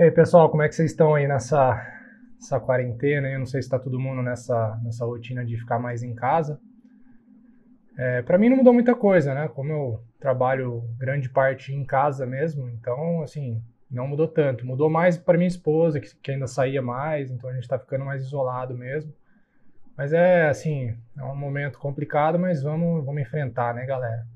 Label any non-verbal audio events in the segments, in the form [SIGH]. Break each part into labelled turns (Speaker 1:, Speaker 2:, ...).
Speaker 1: E aí, pessoal, como é que vocês estão aí nessa, nessa quarentena? Eu não sei se está todo mundo nessa, nessa rotina de ficar mais em casa. É, para mim não mudou muita coisa, né? Como eu trabalho grande parte em casa mesmo, então, assim, não mudou tanto. Mudou mais para minha esposa, que, que ainda saía mais, então a gente está ficando mais isolado mesmo. Mas é, assim, é um momento complicado, mas vamos, vamos enfrentar, né, galera?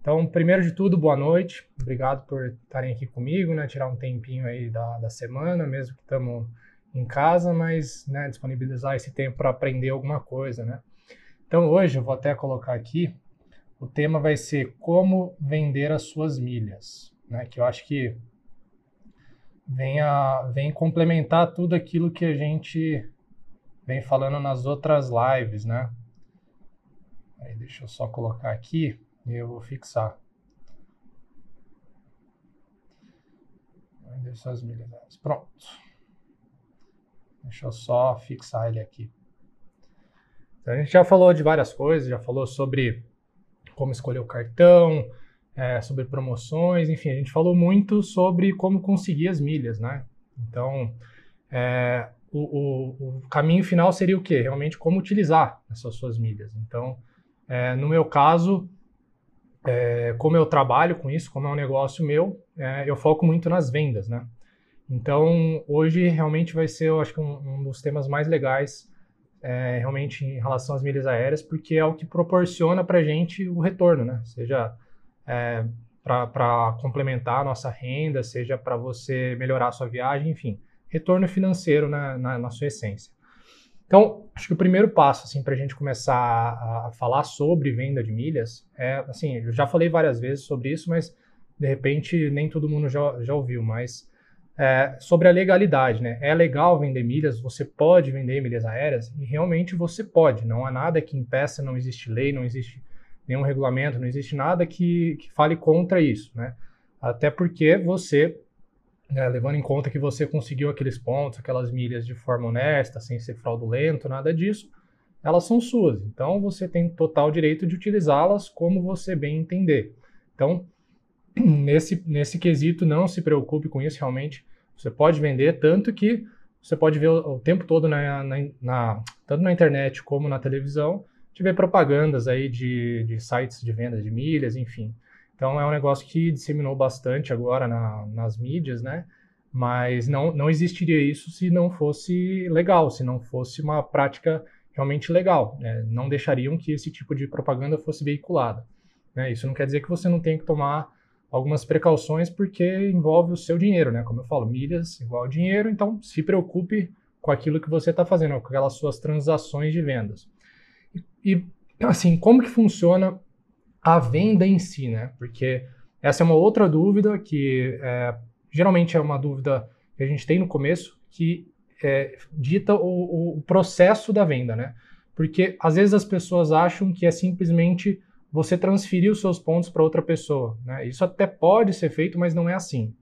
Speaker 1: Então, primeiro de tudo, boa noite. Obrigado por estarem aqui comigo, né? Tirar um tempinho aí da, da semana, mesmo que estamos em casa, mas né, disponibilizar esse tempo para aprender alguma coisa, né? Então, hoje eu vou até colocar aqui, o tema vai ser como vender as suas milhas, né? Que eu acho que vem, a, vem complementar tudo aquilo que a gente vem falando nas outras lives, né? Aí, deixa eu só colocar aqui eu vou fixar. Deixa as milhas. Pronto. Deixa eu só fixar ele aqui. Então, a gente já falou de várias coisas, já falou sobre como escolher o cartão, é, sobre promoções, enfim, a gente falou muito sobre como conseguir as milhas, né? Então, é, o, o, o, caminho final seria o quê? Realmente como utilizar essas suas milhas. Então, é, no meu caso, é, como eu trabalho com isso, como é um negócio meu, é, eu foco muito nas vendas, né? Então, hoje realmente vai ser, eu acho que um, um dos temas mais legais, é, realmente em relação às milhas aéreas, porque é o que proporciona para gente o retorno, né? Seja é, para complementar a nossa renda, seja para você melhorar a sua viagem, enfim, retorno financeiro na, na, na sua essência. Então, acho que o primeiro passo, assim, para a gente começar a, falar sobre venda de milhas é, assim, eu já falei várias vezes sobre isso, mas de repente nem todo mundo já, já ouviu, mas é, sobre a legalidade, né? É legal vender milhas, você pode vender milhas aéreas e realmente você pode. Não há nada que impeça, não existe lei, não existe nenhum regulamento, não existe nada que, que fale contra isso, né? Até porque você né, levando em conta que você conseguiu aqueles pontos, aquelas milhas de forma honesta, sem ser fraudulento, nada disso, elas são suas. Então você tem total direito de utilizá-las como você bem entender. Então, [CLEARS THROAT] nesse, nesse quesito, não se preocupe com isso, realmente você pode vender, tanto que você pode ver o, o tempo todo na, na, na, tanto na internet como na televisão, tiver propagandas aí de, de sites de venda de milhas, enfim. Então é um negócio que disseminou bastante agora na, nas mídias, né? Mas não, não existiria isso se não fosse legal, se não fosse uma prática realmente legal. Né? Não deixariam que esse tipo de propaganda fosse veiculada. Né? Isso não quer dizer que você não tenha que tomar algumas precauções porque envolve o seu dinheiro, né? Como eu falo, milhas igual dinheiro, então se preocupe com aquilo que você está fazendo, com aquelas suas transações de vendas. E, e assim, como que funciona a venda em si, né? Porque essa é uma outra dúvida que é, geralmente é uma dúvida que a gente tem no começo, que é, dita o, o, processo da venda, né? Porque às vezes as pessoas acham que é simplesmente você transferir os seus pontos para outra pessoa, né? Isso até pode ser feito, mas não é assim.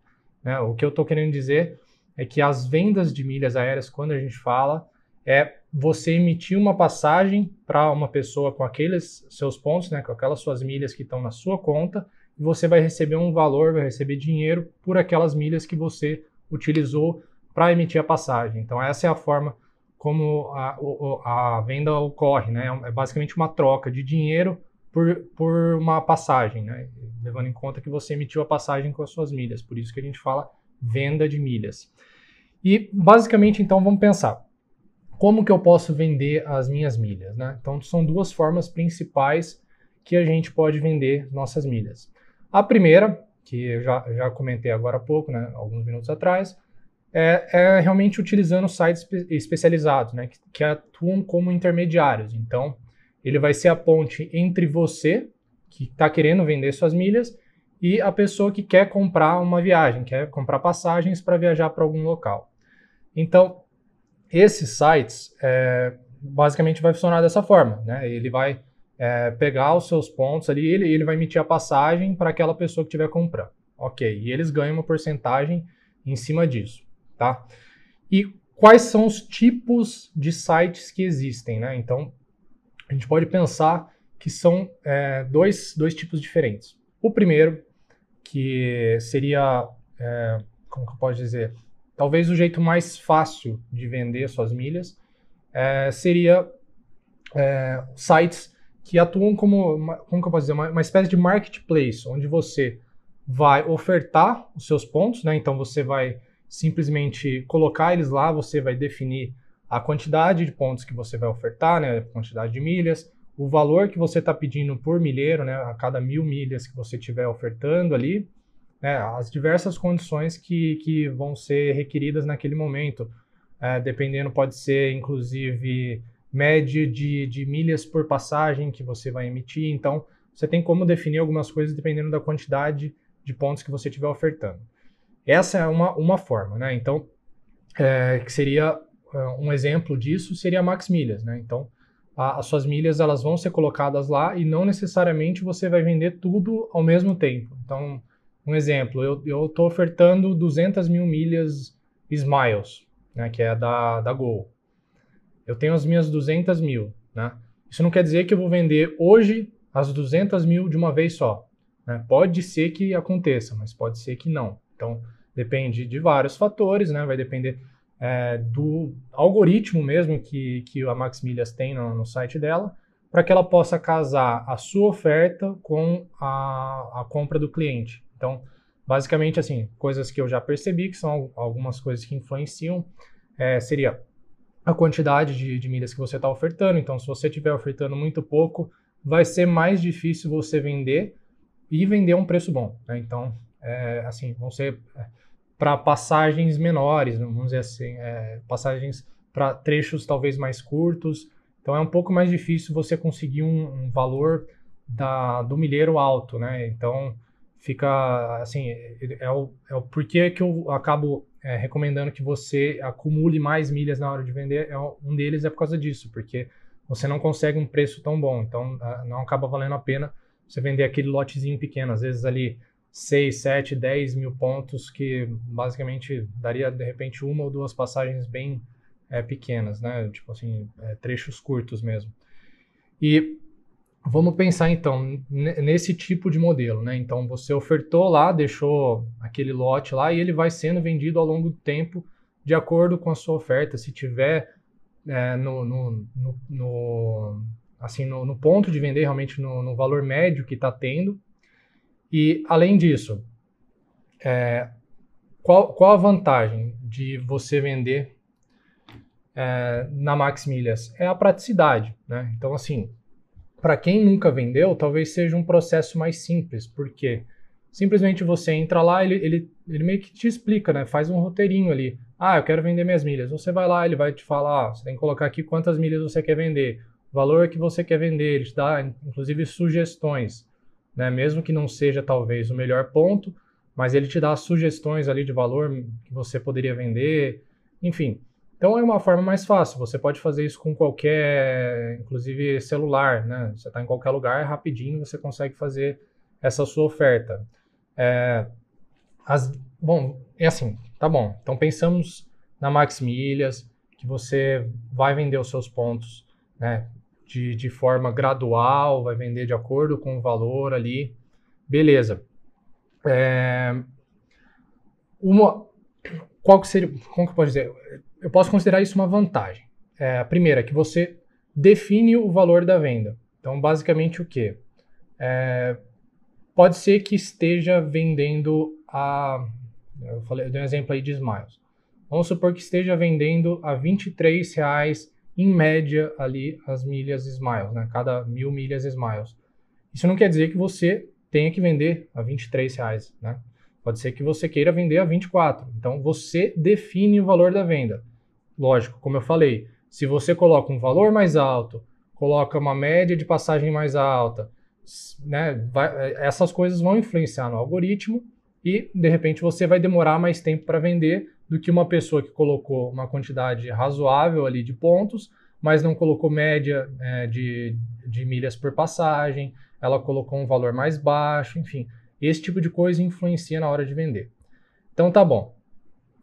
Speaker 1: Né? O que eu estou querendo dizer é que as vendas de milhas aéreas, quando a gente fala, é você emitir uma passagem para uma pessoa com aqueles seus pontos, né, com aquelas suas milhas que estão na sua conta, e você vai receber um valor, vai receber dinheiro por aquelas milhas que você utilizou para emitir a passagem. Então essa é a forma como a, a, venda ocorre, né? É basicamente uma troca de dinheiro por, por uma passagem, né? Levando em conta que você emitiu a passagem com as suas milhas. Por isso que a gente fala venda de milhas. E basicamente, então, vamos pensar como que eu posso vender as minhas milhas, né? Então são duas formas principais que a gente pode vender nossas milhas. A primeira, que eu já, já comentei agora há pouco, né, alguns minutos atrás, é, é realmente utilizando sites espe especializados, né, que, que atuam como intermediários. Então, ele vai ser a ponte entre você, que está querendo vender suas milhas, e a pessoa que quer comprar uma viagem, quer comprar passagens para viajar para algum local. Então, esses sites, é, basicamente, vai funcionar dessa forma. Né? Ele vai é, pegar os seus pontos ali ele, ele vai emitir a passagem para aquela pessoa que estiver comprando. Ok, e eles ganham uma porcentagem em cima disso. Tá? E quais são os tipos de sites que existem? Né? Então, a gente pode pensar que são é, dois, dois tipos diferentes. O primeiro, que seria, é, como que eu posso dizer, talvez o jeito mais fácil de vender suas milhas é, seria é, sites que atuam como, uma, como que eu posso dizer, uma, uma, espécie de marketplace, onde você vai ofertar os seus pontos, né? Então você vai simplesmente colocar eles lá, você vai definir a quantidade de pontos que você vai ofertar, né? A quantidade de milhas, o valor que você está pedindo por milheiro, né? A cada mil milhas que você estiver ofertando ali, né? As diversas condições que, que vão ser requeridas naquele momento. É, dependendo, pode ser inclusive média de, de milhas por passagem que você vai emitir. Então, você tem como definir algumas coisas dependendo da quantidade de pontos que você estiver ofertando. Essa é uma, uma forma, né? Então, é, que seria é, um exemplo disso seria a Max Milhas, né? Então, a, as suas milhas elas vão ser colocadas lá e não necessariamente você vai vender tudo ao mesmo tempo. Então, um exemplo, eu estou ofertando 200 mil milhas Smiles, né, que é da, da Gol eu tenho as minhas 200 mil, né? Isso não quer dizer que eu vou vender hoje as 200 mil de uma vez só. Né? Pode ser que aconteça, mas pode ser que não. Então, depende de vários fatores, né? Vai depender é, do algoritmo mesmo que, que a Max Milhas tem no, no site dela, para que ela possa casar a sua oferta com a, a compra do cliente. Então, basicamente, assim, coisas que eu já percebi, que são algumas coisas que influenciam, é, seria a quantidade de, de milhas que você está ofertando. Então, se você estiver ofertando muito pouco, vai ser mais difícil você vender e vender a um preço bom. Né? Então, é, assim, vão ser é, para passagens menores, vamos dizer assim, é, passagens para trechos talvez mais curtos. Então, é um pouco mais difícil você conseguir um, um valor da, do milheiro alto, né? Então, fica assim, é o, é o porquê que eu acabo é, recomendando que você acumule mais milhas na hora de vender. É, um deles é por causa disso, porque você não consegue um preço tão bom, então não acaba valendo a pena você vender aquele lotezinho pequeno, às vezes ali 6, 7, 10 mil pontos, que basicamente daria de repente uma ou duas passagens bem é, pequenas, né? Tipo assim, é, trechos curtos mesmo. E Vamos pensar então nesse tipo de modelo, né? Então você ofertou lá, deixou aquele lote lá e ele vai sendo vendido ao longo do tempo de acordo com a sua oferta. Se tiver é, no, no, no, no, assim, no, ponto de vender realmente no, valor médio que está tendo. E além disso, é, qual, qual a vantagem de você vender é, na Max Milhas? É a praticidade, né? Então assim para quem nunca vendeu, talvez seja um processo mais simples, porque simplesmente você entra lá, ele, ele, ele meio que te explica, né? Faz um roteirinho ali. Ah, eu quero vender minhas milhas. Você vai lá, ele vai te falar, ah, você tem que colocar aqui quantas milhas você quer vender, valor que você quer vender, ele te dá inclusive sugestões, né? Mesmo que não seja talvez o melhor ponto, mas ele te dá sugestões ali de valor que você poderia vender, enfim. Então é uma forma mais fácil. Você pode fazer isso com qualquer, inclusive celular, né? Você está em qualquer lugar, rapidinho você consegue fazer essa sua oferta. É, as, bom, é assim, tá bom. Então pensamos na Max Milhas, que você vai vender os seus pontos, né? De, de forma gradual, vai vender de acordo com o valor ali. Beleza. É, uma, qual que seria, como que pode dizer? Eu posso considerar isso uma vantagem. É, a primeira, que você define o valor da venda. Então, basicamente, o que? É, pode ser que esteja vendendo a. Eu, falei, eu dei um exemplo aí de Smiles. Vamos supor que esteja vendendo a R$ reais em média ali as milhas Smiles, né? Cada mil milhas Smiles. Isso não quer dizer que você tenha que vender a R$ reais, né? Pode ser que você queira vender a 24. Então você define o valor da venda. Lógico, como eu falei, se você coloca um valor mais alto, coloca uma média de passagem mais alta, né, vai, essas coisas vão influenciar no algoritmo e de repente você vai demorar mais tempo para vender do que uma pessoa que colocou uma quantidade razoável ali de pontos, mas não colocou média é, de, de milhas por passagem, ela colocou um valor mais baixo, enfim, esse tipo de coisa influencia na hora de vender. Então tá bom.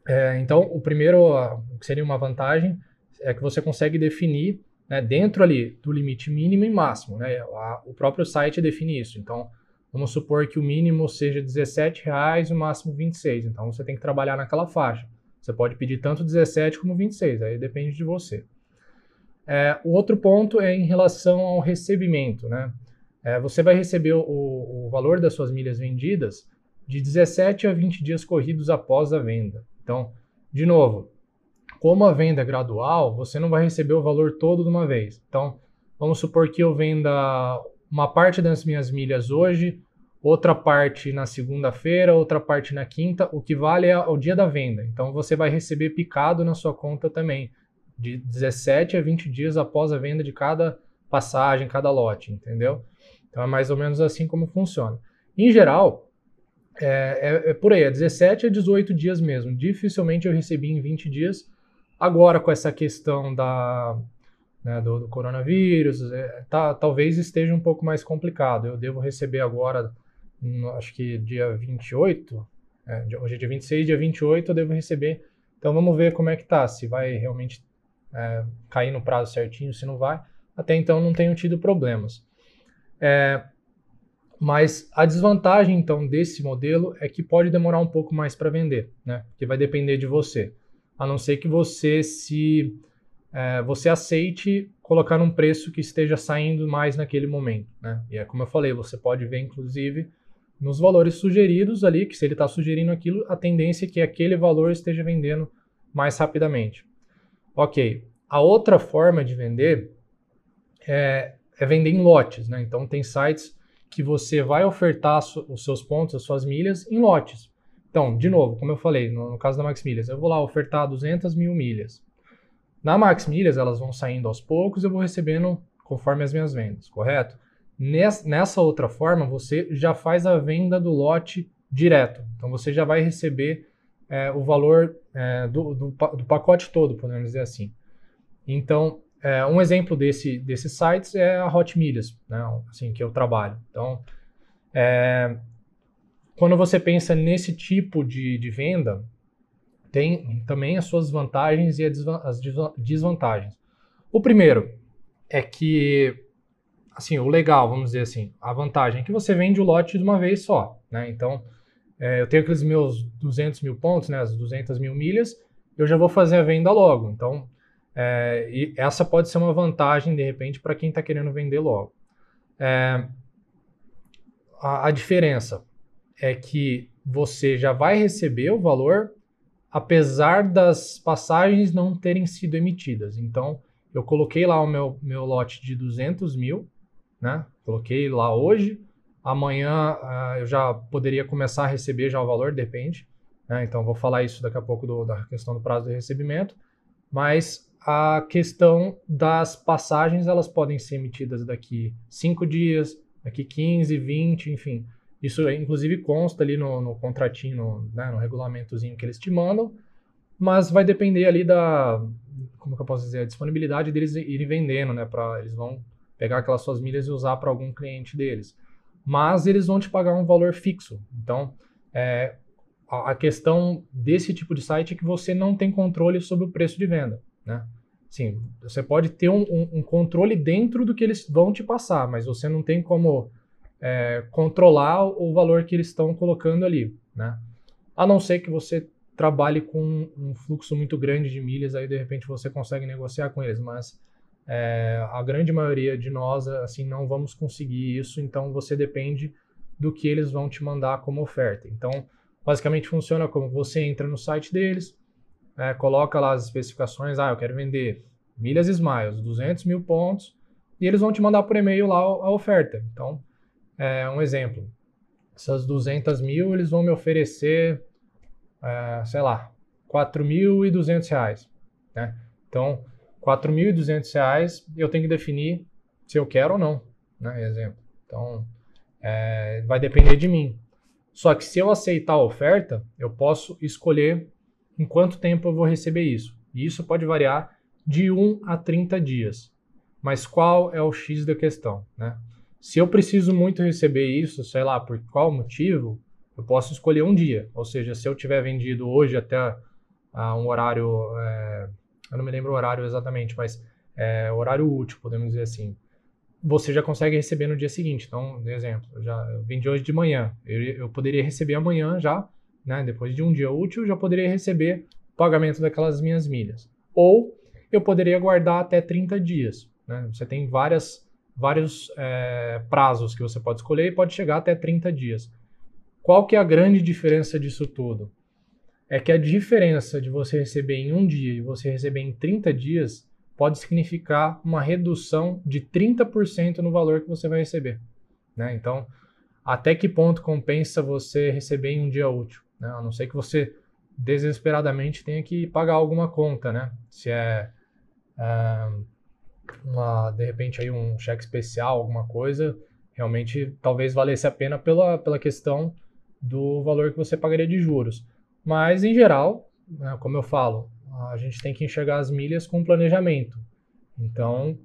Speaker 1: É, então, o primeiro, que seria uma vantagem, é que você consegue definir né, dentro ali do limite mínimo e máximo. Né, a, o próprio site define isso. Então, vamos supor que o mínimo seja R$17,00 e o máximo R$26,00. Então, você tem que trabalhar naquela faixa. Você pode pedir tanto 17 como 26, aí depende de você. É, o outro ponto é em relação ao recebimento, né? É, você vai receber o, o, valor das suas milhas vendidas de 17 a 20 dias corridos após a venda. Então, de novo, como a venda é gradual, você não vai receber o valor todo de uma vez. Então, vamos supor que eu venda uma parte das minhas milhas hoje, outra parte na segunda-feira, outra parte na quinta, o que vale é o dia da venda. Então você vai receber picado na sua conta também, de 17 a 20 dias após a venda de cada passagem, cada lote, entendeu? Então é mais ou menos assim como funciona. Em geral, é, é, é por aí, é 17 a 18 dias mesmo. Dificilmente eu recebi em 20 dias. Agora, com essa questão da, né, do, do, coronavírus, é, tá, talvez esteja um pouco mais complicado. Eu devo receber agora acho que dia 28, é, hoje é dia 26, dia 28 eu devo receber. Então vamos ver como é que tá, se vai realmente é, cair no prazo certinho, se não vai. Até então não tenho tido problemas. É, mas a desvantagem então desse modelo é que pode demorar um pouco mais para vender, né? Que vai depender de você. A não ser que você se é, você aceite colocar um preço que esteja saindo mais naquele momento, né? E é como eu falei, você pode ver inclusive nos valores sugeridos ali, que se ele está sugerindo aquilo, a tendência é que aquele valor esteja vendendo mais rapidamente. Ok. A outra forma de vender é, é vender em lotes, né? Então tem sites que você vai ofertar os seus pontos, as suas milhas em lotes. Então, de novo, como eu falei, no, no caso da Max Milhas, eu vou lá ofertar 200 mil milhas. Na Max Milhas, elas vão saindo aos poucos, eu vou recebendo conforme as minhas vendas, correto? Nessa outra forma, você já faz a venda do lote direto. Então você já vai receber é, o valor é, do, do, do, pacote todo, podemos dizer assim. Então, é, um exemplo desse, desses sites é a Hot Milhas, né, assim, que eu trabalho. Então, é, quando você pensa nesse tipo de, de venda, tem também as suas vantagens e as desvantagens. O primeiro é que assim, o legal, vamos dizer assim, a vantagem é que você vende o lote de uma vez só, né? Então, é, eu tenho aqueles meus 200 mil pontos, né, as 200 mil milhas, eu já vou fazer a venda logo. Então, é, e essa pode ser uma vantagem, de repente, para quem está querendo vender logo. É, a, a diferença é que você já vai receber o valor apesar das passagens não terem sido emitidas. Então, eu coloquei lá o meu, meu lote de 200 mil, né? Coloquei lá hoje, amanhã uh, eu já poderia começar a receber já o valor, depende. Né? Então vou falar isso daqui a pouco do, da questão do prazo de recebimento. Mas a questão das passagens, elas podem ser emitidas daqui 5 dias, daqui 15, 20, enfim. Isso inclusive consta ali no, no contratinho, no, né, no regulamentozinho que eles te mandam, mas vai depender ali da, como que eu posso dizer, a disponibilidade deles irem vendendo, né, para eles vão pegar aquelas suas milhas e usar para algum cliente deles. Mas eles vão te pagar um valor fixo. Então, é, a questão desse tipo de site é que você não tem controle sobre o preço de venda, né? Sim, você pode ter um, um, um controle dentro do que eles vão te passar, mas você não tem como é, controlar o valor que eles estão colocando ali, né? A não ser que você trabalhe com um fluxo muito grande de milhas, aí de repente você consegue negociar com eles, mas é, a grande maioria de nós, assim, não vamos conseguir isso, então você depende do que eles vão te mandar como oferta. Então, basicamente funciona como você entra no site deles, é, coloca lá as especificações, ah, eu quero vender milhas Smiles, 200 mil pontos, e eles vão te mandar por e-mail lá a oferta. Então, é um exemplo. Essas 200 mil, eles vão me oferecer, é, sei lá, 4.200 reais, né? Então, 4.200 reais, eu tenho que definir se eu quero ou não, né? Exemplo. Então, é, vai depender de mim. Só que se eu aceitar a oferta, eu posso escolher em quanto tempo eu vou receber isso. E isso pode variar de 1 a 30 dias. Mas qual é o X da questão, né? Se eu preciso muito receber isso, sei lá, por qual motivo, eu posso escolher um dia. Ou seja, se eu tiver vendido hoje até uh, um horário é, eu não me lembro o horário exatamente, mas é horário útil, podemos dizer assim. Você já consegue receber no dia seguinte. Então, exemplo, eu já de hoje de manhã. Eu, eu poderia receber amanhã já, né? Depois de um dia útil, já poderia receber pagamento daquelas minhas milhas. Ou eu poderia guardar até 30 dias. Né? Você tem várias, vários é, prazos que você pode escolher e pode chegar até 30 dias. Qual que é a grande diferença disso tudo? É que a diferença de você receber em um dia e você receber em 30 dias pode significar uma redução de 30% no valor que você vai receber. Né? Então, até que ponto compensa você receber em um dia útil? Né? A não ser que você desesperadamente tenha que pagar alguma conta, né? Se é, é uma, de repente aí um cheque especial, alguma coisa, realmente talvez valesse a pena pela, pela questão do valor que você pagaria de juros. Mas em geral, né, como eu falo, a gente tem que enxergar as milhas com planejamento. Então,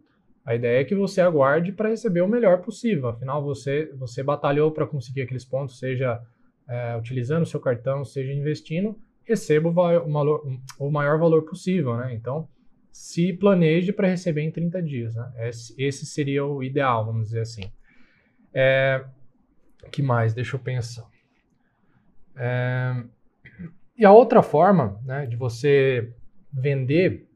Speaker 1: a ideia é que você aguarde para receber o melhor possível. Afinal, você, você batalhou para conseguir aqueles pontos, seja é, utilizando o seu cartão, seja investindo, receba o, valor, o maior valor possível, né? Então, se planeje para receber em 30 dias, né? Esse, seria o ideal, vamos dizer assim. É, que mais? Deixa eu pensar. É, e a outra forma né, de você vender,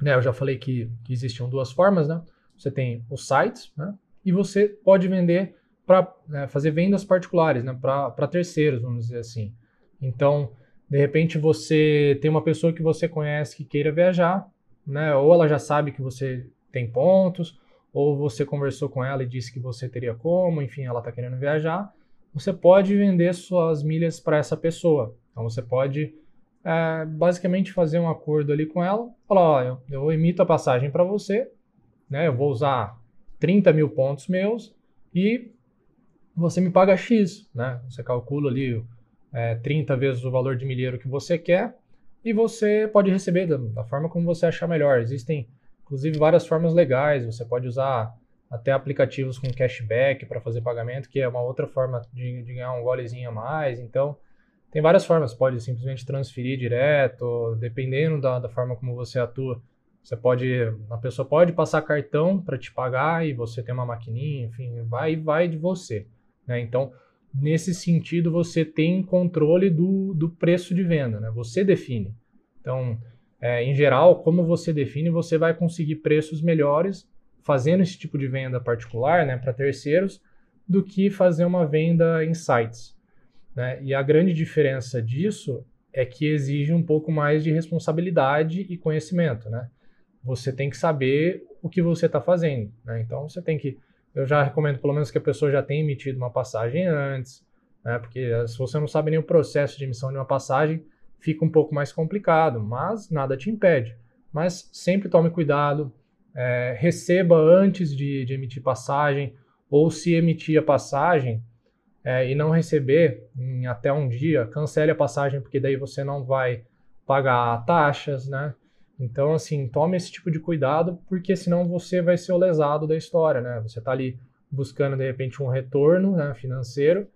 Speaker 1: né, eu já falei que, que existiam duas formas, né? Você tem os sites, né? E você pode vender para né, fazer vendas particulares, né? Para terceiros, vamos dizer assim. Então, de repente você tem uma pessoa que você conhece que queira viajar, né? Ou ela já sabe que você tem pontos, ou você conversou com ela e disse que você teria como, enfim, ela está querendo viajar. Você pode vender suas milhas para essa pessoa. Então você pode é, basicamente fazer um acordo ali com ela, falar, ó, eu, eu emito a passagem para você, né? Eu vou usar 30 mil pontos meus e você me paga X, né? Você calcula ali é, 30 vezes o valor de milheiro que você quer e você pode receber da, da, forma como você achar melhor. Existem, inclusive, várias formas legais. Você pode usar até aplicativos com cashback para fazer pagamento, que é uma outra forma de, de, ganhar um golezinho a mais. Então, tem várias formas. Pode simplesmente transferir direto, dependendo da, da forma como você atua. Você pode, a pessoa pode passar cartão para te pagar e você tem uma maquininha, enfim, vai vai de você. Né? Então, nesse sentido, você tem controle do, do preço de venda, né? Você define. Então, é, em geral, como você define, você vai conseguir preços melhores fazendo esse tipo de venda particular, né, para terceiros, do que fazer uma venda em sites. Né? E a grande diferença disso é que exige um pouco mais de responsabilidade e conhecimento, né? Você tem que saber o que você está fazendo, né? Então, você tem que eu já recomendo pelo menos que a pessoa já tenha emitido uma passagem antes, né? Porque eh, se você não sabe nem o processo de emissão de uma passagem, fica um pouco mais complicado, mas nada te impede. Mas sempre tome cuidado, é, receba antes de, de, emitir passagem, ou se emitir a passagem é, e não receber em até um dia, cancele a passagem, porque daí você não vai pagar taxas, né? Então, assim, tome esse tipo de cuidado, porque senão você vai ser o lesado da história, né? Você está ali buscando, de repente, um retorno né, financeiro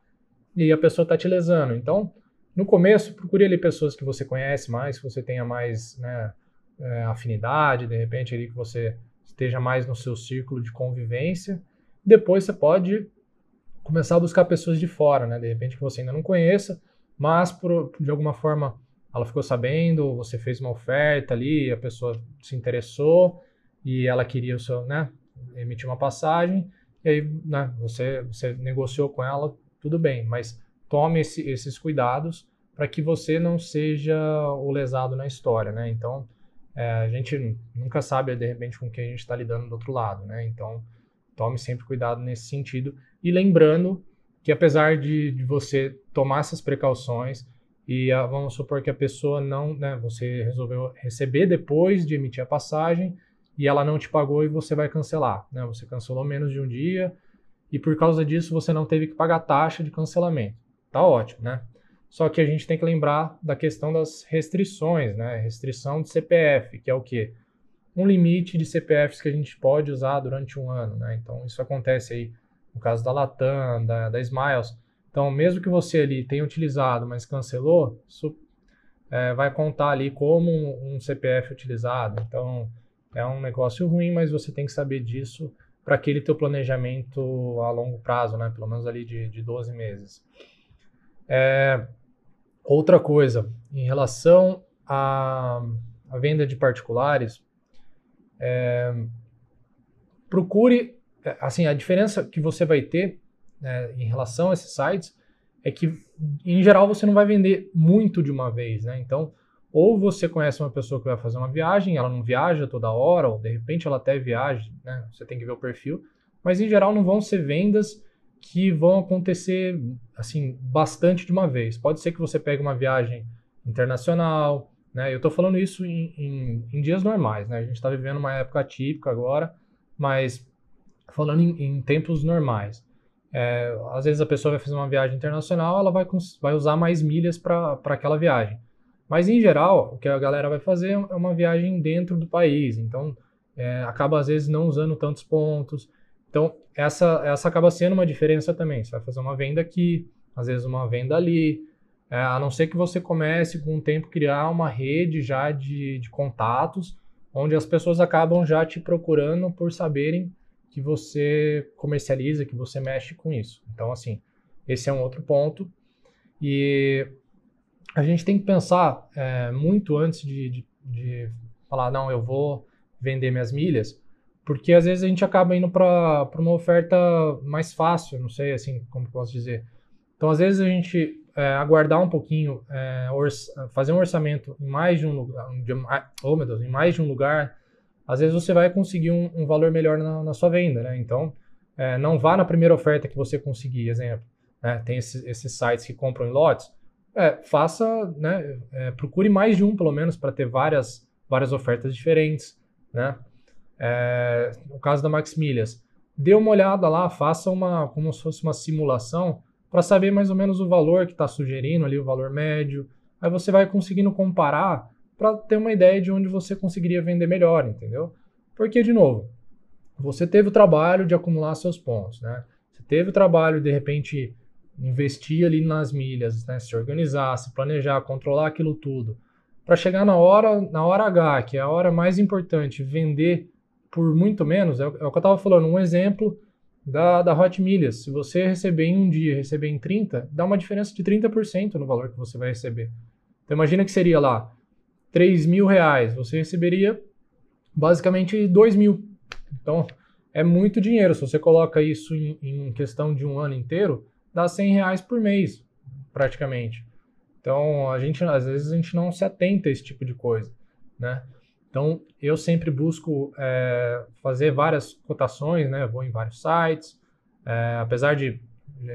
Speaker 1: e a pessoa está te lesando. Então, no começo, procure ali pessoas que você conhece mais, que você tenha mais né, é, afinidade, de repente, ali que você esteja mais no seu círculo de convivência. Depois você pode começar a buscar pessoas de fora, né? De repente que você ainda não conheça, mas por, de alguma forma ela ficou sabendo, você fez uma oferta ali, a pessoa se interessou e ela queria o seu, né, emitir uma passagem, e aí, né, você, você negociou com ela, tudo bem, mas tome esse, esses cuidados para que você não seja o lesado na história, né? Então, é, a gente nunca sabe, de repente, com quem a gente está lidando do outro lado, né? Então, tome sempre cuidado nesse sentido. E lembrando que, apesar de, de você tomar essas precauções, e a, ah, vamos supor que a pessoa não, né, você resolveu receber depois de emitir a passagem e ela não te pagou e você vai cancelar, né? Você cancelou menos de um dia e por causa disso você não teve que pagar taxa de cancelamento. Tá ótimo, né? Só que a gente tem que lembrar da questão das restrições, né? Restrição de CPF, que é o quê? Um limite de CPFs que a gente pode usar durante um ano, né? Então isso acontece aí no caso da Latam, da, da Smiles, então, mesmo que você ali tenha utilizado, mas cancelou, isso é, vai contar ali como um, um, CPF utilizado. Então, é um negócio ruim, mas você tem que saber disso para aquele teu planejamento a longo prazo, né? Pelo menos ali de, de 12 meses. É, outra coisa, em relação a, a venda de particulares, é, procure, é, assim, a diferença que você vai ter né, em relação a esses sites é que, em geral, você não vai vender muito de uma vez, né? Então, ou você conhece uma pessoa que vai fazer uma viagem, ela não viaja toda hora, ou de repente ela até viaja, né? Você tem que ver o perfil, mas em geral não vão ser vendas que vão acontecer assim bastante de uma vez. Pode ser que você pegue uma viagem internacional, né? Eu estou falando isso em, em, em, dias normais, né? A gente está vivendo uma época típica agora, mas falando em, em tempos normais. É, às vezes a pessoa vai fazer uma viagem internacional, ela vai, vai usar mais milhas para aquela viagem. Mas em geral, o que a galera vai fazer é uma viagem dentro do país, então é, acaba às vezes não usando tantos pontos. Então essa, essa acaba sendo uma diferença também. Você vai fazer uma venda aqui, às vezes uma venda ali, é, a não ser que você comece com o tempo criar uma rede já de, de contatos, onde as pessoas acabam já te procurando por saberem que você comercializa, que você mexe com isso. Então, assim, esse é um outro ponto. E a gente tem que pensar é, muito antes de, de, de, falar, não, eu vou vender minhas milhas, porque às vezes a gente acaba indo para uma oferta mais fácil, não sei assim como posso dizer. Então, às vezes a gente é, aguardar um pouquinho, é, fazer um orçamento em mais de um lugar, de, oh Deus, em mais de um lugar, às vezes você vai conseguir um, um valor melhor na, na, sua venda, né? Então, é, não vá na primeira oferta que você conseguir, exemplo. Né? Tem esses, esses, sites que compram em lotes, é, faça, né? É, procure mais de um pelo menos para ter várias, várias ofertas diferentes, né? É, no caso da Max Milhas, dê uma olhada lá, faça uma, como se fosse uma simulação para saber mais ou menos o valor que está sugerindo ali, o valor médio. Aí você vai conseguindo comparar para ter uma ideia de onde você conseguiria vender melhor, entendeu? Porque, de novo, você teve o trabalho de acumular seus pontos, né? Você teve o trabalho, de repente, investir ali nas milhas, né? Se organizar, se planejar, controlar aquilo tudo. Para chegar na hora, na hora H, que é a hora mais importante, vender por muito menos, é o, é que eu estava falando, um exemplo da, da Hot Milhas. Se você receber em um dia receber em 30, dá uma diferença de 30% no valor que você vai receber. Então imagina que seria lá 3 mil reais, você receberia basicamente 2 mil. Então é muito dinheiro. Se você coloca isso em, em questão de um ano inteiro, dá 100 reais por mês, praticamente. Então a gente às vezes a gente não se atenta a esse tipo de coisa, né? Então, eu sempre busco é, fazer várias cotações, né? vou em vários sites, é, apesar de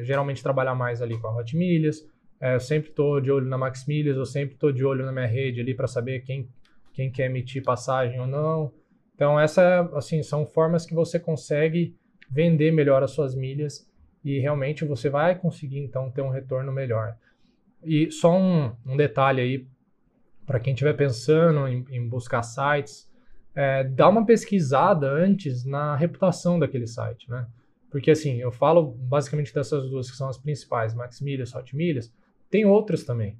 Speaker 1: geralmente trabalhar mais ali com a Hot Milhas, é, eu sempre estou de olho na Max Milhas, eu sempre estou de olho na minha rede ali para saber quem, quem quer emitir passagem ou não. Então, essa, assim, são formas que você consegue vender melhor as suas milhas e realmente você vai conseguir, então, ter um retorno melhor. E só um, um detalhe aí para quem estiver pensando em, em, buscar sites, é, dá uma pesquisada antes na reputação daquele site, né? Porque assim, eu falo basicamente dessas duas que são as principais, Maxmilhas, Hotmilhas, tem outras também.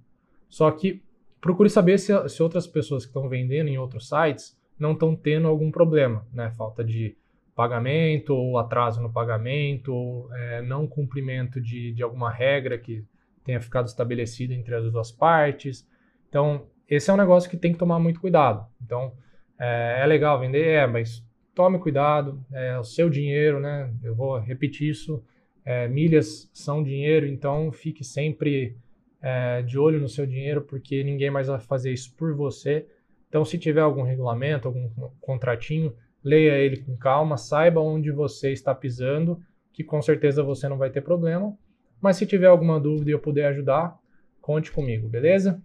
Speaker 1: Só que procure saber se, se outras pessoas que estão vendendo em outros sites não estão tendo algum problema, né? Falta de pagamento ou atraso no pagamento, ou, é, não cumprimento de, de alguma regra que tenha ficado estabelecida entre as duas partes. Então, esse é um negócio que tem que tomar muito cuidado. Então, é, é legal vender, é, mas tome cuidado, é o seu dinheiro, né? Eu vou repetir isso. É, milhas são dinheiro, então fique sempre é, de olho no seu dinheiro, porque ninguém mais vai fazer isso por você. Então, se tiver algum regulamento, algum contratinho, leia ele com calma, saiba onde você está pisando, que com certeza você não vai ter problema. Mas se tiver alguma dúvida e eu puder ajudar, conte comigo, beleza?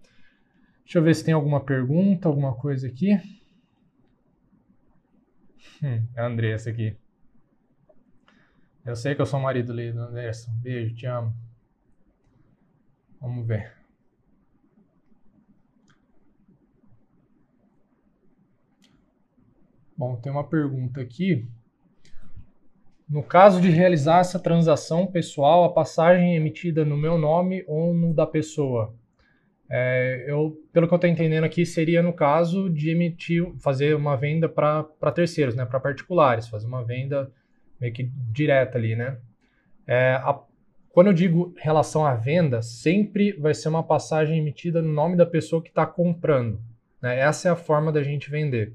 Speaker 1: Deixa eu ver se tem alguma pergunta, alguma coisa aqui. Hum, é a Andressa aqui. Eu sei que eu sou marido ali Anderson. Beijo, te amo. Vamos ver. Bom, tem uma pergunta aqui. No caso de realizar essa transação pessoal, a passagem é emitida no meu nome ou no da pessoa? É, eu, pelo que eu estou entendendo aqui, seria no caso de emitir, fazer uma venda para terceiros, né, para particulares, fazer uma venda meio que direta ali, né? É, a, quando eu digo relação à venda, sempre vai ser uma passagem emitida no nome da pessoa que está comprando, Né? Essa é a forma da gente vender.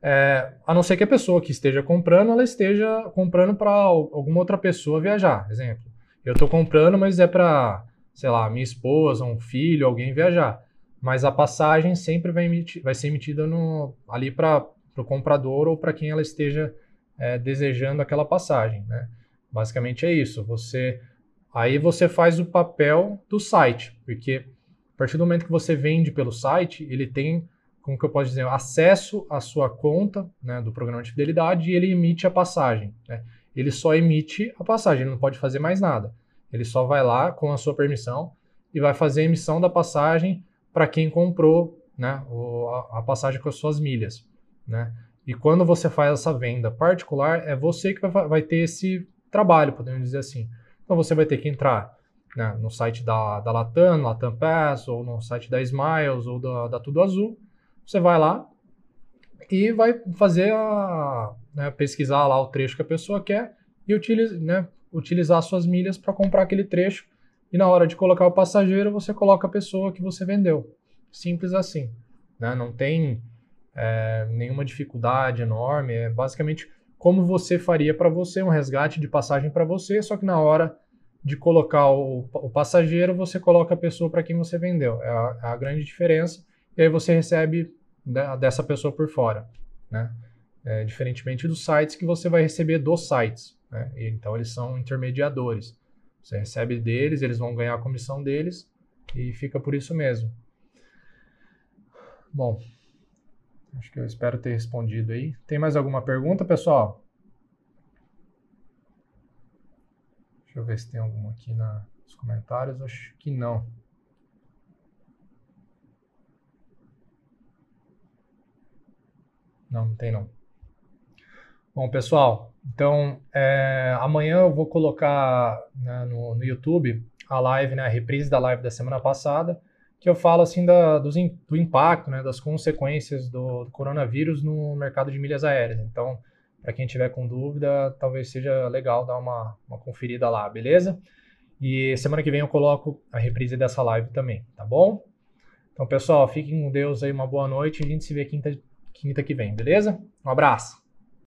Speaker 1: É, a não ser que a pessoa que esteja comprando, ela esteja comprando para alguma outra pessoa viajar. Exemplo, eu estou comprando, mas é para, sei lá, minha esposa, um filho, alguém viajar. Mas a passagem sempre vai, emitir, vai ser emitida no, ali para o comprador ou para quem ela esteja é, desejando aquela passagem. Né? Basicamente é isso. Você aí você faz o papel do site, porque a partir do momento que você vende pelo site, ele tem como que eu posso dizer, acesso à sua conta né, do programa de fidelidade e ele emite a passagem. Né? Ele só emite a passagem, ele não pode fazer mais nada. Ele só vai lá com a sua permissão e vai fazer a emissão da passagem para quem comprou né, a, passagem com as suas milhas. Né? E quando você faz essa venda particular, é você que vai, ter esse trabalho, podemos dizer assim. Então você vai ter que entrar né, no site da, da Latam, Latam Pass, ou no site da Smiles, ou da, da Tudo Azul, você vai lá e vai fazer a né, pesquisar lá o trecho que a pessoa quer e utiliza, né, utilizar suas milhas para comprar aquele trecho. E na hora de colocar o passageiro, você coloca a pessoa que você vendeu. Simples assim. Né? Não tem é, nenhuma dificuldade enorme. É basicamente como você faria para você um resgate de passagem para você, só que na hora de colocar o, o passageiro, você coloca a pessoa para quem você vendeu. É a, é a grande diferença. E aí você recebe dessa pessoa por fora, né? É, diferentemente dos sites que você vai receber dos sites, né? E, então eles são intermediadores. Você recebe deles, eles vão ganhar a comissão deles e fica por isso mesmo. Bom, acho que eu espero ter respondido aí. Tem mais alguma pergunta, pessoal? Deixa eu ver se tem alguma aqui nos comentários. Acho que não. Não, não tem não. Bom, pessoal, então é, amanhã eu vou colocar né, no, no, YouTube a live, né, a reprise da live da semana passada, que eu falo assim da, dos, do impacto, né, das consequências do, do coronavírus no mercado de milhas aéreas. Então, para quem tiver com dúvida, talvez seja legal dar uma, uma conferida lá, beleza? E semana que vem eu coloco a reprise dessa live também, tá bom? Então, pessoal, fiquem com Deus aí, uma boa noite a gente se vê quinta quinta que vem, beleza? Um abraço!